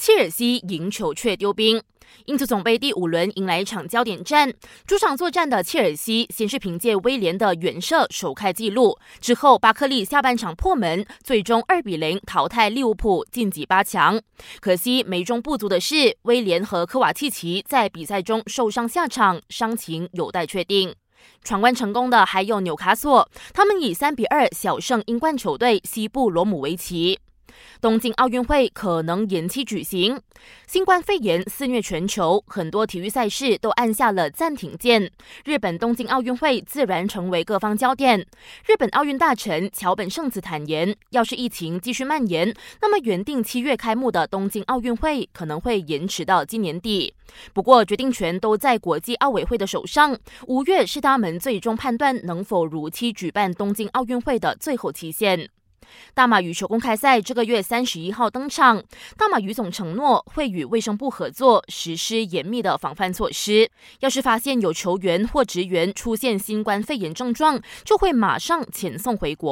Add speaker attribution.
Speaker 1: 切尔西赢球却丢兵。英足总杯第五轮迎来一场焦点战，主场作战的切尔西先是凭借威廉的远射首开纪录，之后巴克利下半场破门，最终二比零淘汰利物浦晋级八强。可惜美中不足的是，威廉和科瓦契奇在比赛中受伤下场，伤情有待确定。闯关成功的还有纽卡索，他们以三比二小胜英冠球队西部罗姆维奇。东京奥运会可能延期举行，新冠肺炎肆虐全球，很多体育赛事都按下了暂停键。日本东京奥运会自然成为各方焦点。日本奥运大臣桥本圣子坦言，要是疫情继续蔓延，那么原定七月开幕的东京奥运会可能会延迟到今年底。不过，决定权都在国际奥委会的手上，五月是他们最终判断能否如期举办东京奥运会的最后期限。大马羽球公开赛这个月三十一号登场，大马羽总承诺会与卫生部合作，实施严密的防范措施。要是发现有球员或职员出现新冠肺炎症状，就会马上遣送回国。